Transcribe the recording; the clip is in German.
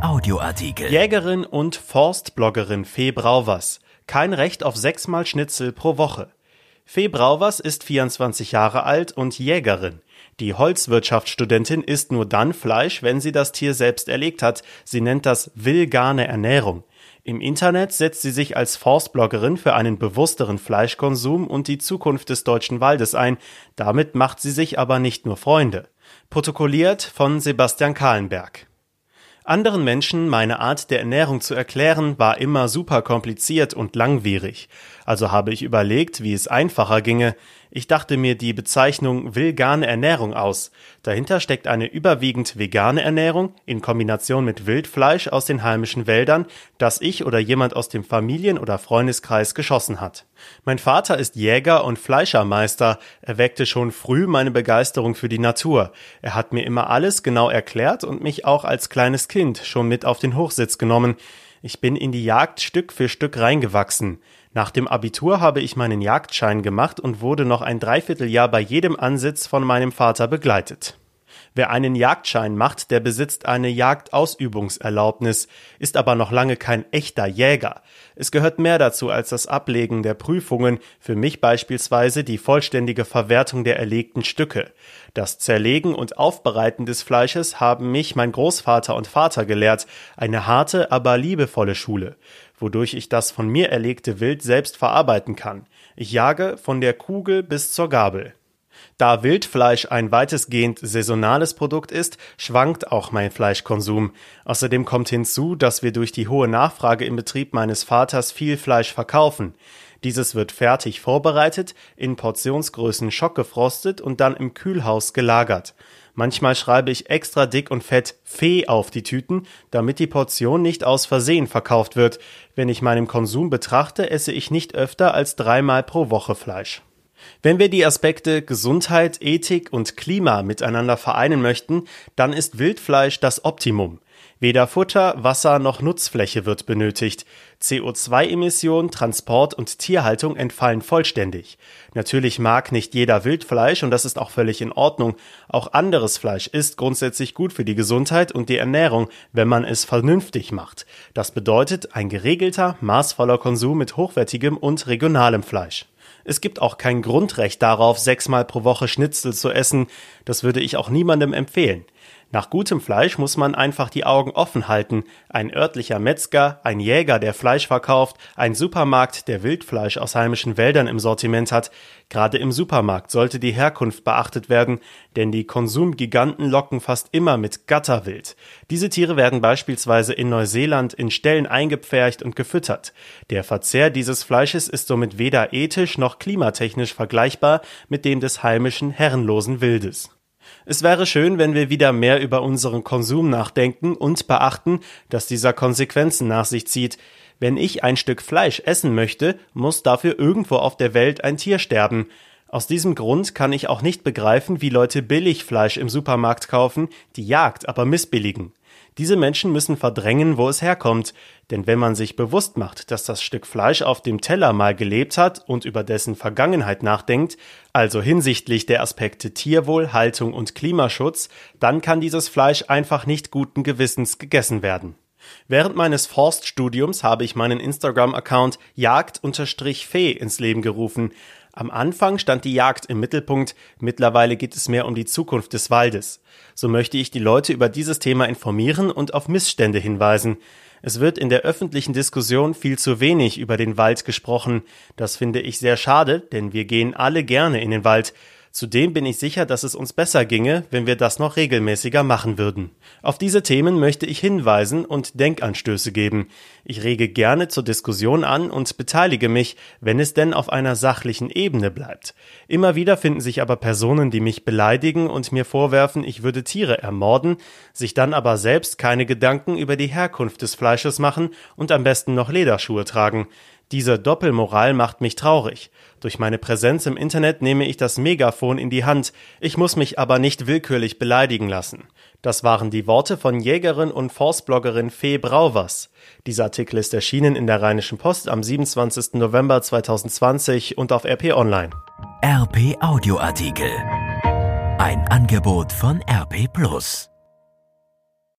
Audioartikel. Jägerin und Forstbloggerin Fee Brauwers. Kein Recht auf sechsmal Schnitzel pro Woche. Fee Brauwers ist 24 Jahre alt und Jägerin. Die Holzwirtschaftsstudentin isst nur dann Fleisch, wenn sie das Tier selbst erlegt hat. Sie nennt das vegane Ernährung. Im Internet setzt sie sich als Forstbloggerin für einen bewussteren Fleischkonsum und die Zukunft des deutschen Waldes ein. Damit macht sie sich aber nicht nur Freunde. Protokolliert von Sebastian Kahlenberg. Anderen Menschen meine Art der Ernährung zu erklären, war immer super kompliziert und langwierig. Also habe ich überlegt, wie es einfacher ginge. Ich dachte mir die Bezeichnung vegane Ernährung aus. Dahinter steckt eine überwiegend vegane Ernährung in Kombination mit Wildfleisch aus den heimischen Wäldern, das ich oder jemand aus dem Familien- oder Freundeskreis geschossen hat. Mein Vater ist Jäger und Fleischermeister. Er weckte schon früh meine Begeisterung für die Natur. Er hat mir immer alles genau erklärt und mich auch als kleines Kind schon mit auf den Hochsitz genommen. Ich bin in die Jagd Stück für Stück reingewachsen. Nach dem Abitur habe ich meinen Jagdschein gemacht und wurde noch ein Dreivierteljahr bei jedem Ansitz von meinem Vater begleitet. Wer einen Jagdschein macht, der besitzt eine Jagdausübungserlaubnis, ist aber noch lange kein echter Jäger. Es gehört mehr dazu als das Ablegen der Prüfungen, für mich beispielsweise die vollständige Verwertung der erlegten Stücke. Das Zerlegen und Aufbereiten des Fleisches haben mich mein Großvater und Vater gelehrt, eine harte, aber liebevolle Schule, wodurch ich das von mir erlegte Wild selbst verarbeiten kann. Ich jage von der Kugel bis zur Gabel. Da Wildfleisch ein weitestgehend saisonales Produkt ist, schwankt auch mein Fleischkonsum. Außerdem kommt hinzu, dass wir durch die hohe Nachfrage im Betrieb meines Vaters viel Fleisch verkaufen. Dieses wird fertig vorbereitet, in Portionsgrößen schockgefrostet und dann im Kühlhaus gelagert. Manchmal schreibe ich extra dick und fett Fee auf die Tüten, damit die Portion nicht aus Versehen verkauft wird. Wenn ich meinen Konsum betrachte, esse ich nicht öfter als dreimal pro Woche Fleisch. Wenn wir die Aspekte Gesundheit, Ethik und Klima miteinander vereinen möchten, dann ist Wildfleisch das Optimum. Weder Futter, Wasser noch Nutzfläche wird benötigt. CO2-Emission, Transport und Tierhaltung entfallen vollständig. Natürlich mag nicht jeder Wildfleisch und das ist auch völlig in Ordnung. Auch anderes Fleisch ist grundsätzlich gut für die Gesundheit und die Ernährung, wenn man es vernünftig macht. Das bedeutet ein geregelter, maßvoller Konsum mit hochwertigem und regionalem Fleisch. Es gibt auch kein Grundrecht darauf, sechsmal pro Woche Schnitzel zu essen. Das würde ich auch niemandem empfehlen. Nach gutem Fleisch muss man einfach die Augen offen halten. Ein örtlicher Metzger, ein Jäger, der Fleisch verkauft, ein Supermarkt, der Wildfleisch aus heimischen Wäldern im Sortiment hat. Gerade im Supermarkt sollte die Herkunft beachtet werden, denn die Konsumgiganten locken fast immer mit Gatterwild. Diese Tiere werden beispielsweise in Neuseeland in Ställen eingepfercht und gefüttert. Der Verzehr dieses Fleisches ist somit weder ethisch noch klimatechnisch vergleichbar mit dem des heimischen herrenlosen Wildes. Es wäre schön, wenn wir wieder mehr über unseren Konsum nachdenken und beachten, dass dieser Konsequenzen nach sich zieht. Wenn ich ein Stück Fleisch essen möchte, muss dafür irgendwo auf der Welt ein Tier sterben. Aus diesem Grund kann ich auch nicht begreifen, wie Leute Billigfleisch im Supermarkt kaufen, die Jagd aber missbilligen. Diese Menschen müssen verdrängen, wo es herkommt, denn wenn man sich bewusst macht, dass das Stück Fleisch auf dem Teller mal gelebt hat und über dessen Vergangenheit nachdenkt, also hinsichtlich der Aspekte Tierwohl, Haltung und Klimaschutz, dann kann dieses Fleisch einfach nicht guten Gewissens gegessen werden. Während meines Forststudiums habe ich meinen Instagram-Account Jagd-Fee ins Leben gerufen. Am Anfang stand die Jagd im Mittelpunkt, mittlerweile geht es mehr um die Zukunft des Waldes. So möchte ich die Leute über dieses Thema informieren und auf Missstände hinweisen. Es wird in der öffentlichen Diskussion viel zu wenig über den Wald gesprochen. Das finde ich sehr schade, denn wir gehen alle gerne in den Wald. Zudem bin ich sicher, dass es uns besser ginge, wenn wir das noch regelmäßiger machen würden. Auf diese Themen möchte ich hinweisen und Denkanstöße geben. Ich rege gerne zur Diskussion an und beteilige mich, wenn es denn auf einer sachlichen Ebene bleibt. Immer wieder finden sich aber Personen, die mich beleidigen und mir vorwerfen, ich würde Tiere ermorden, sich dann aber selbst keine Gedanken über die Herkunft des Fleisches machen und am besten noch Lederschuhe tragen. Diese Doppelmoral macht mich traurig. Durch meine Präsenz im Internet nehme ich das Megafon in die Hand, ich muss mich aber nicht willkürlich beleidigen lassen. Das waren die Worte von Jägerin und Forstbloggerin Fee Brauwers. Dieser Artikel ist erschienen in der Rheinischen Post am 27. November 2020 und auf RP Online. RP Audioartikel. Ein Angebot von RP Plus.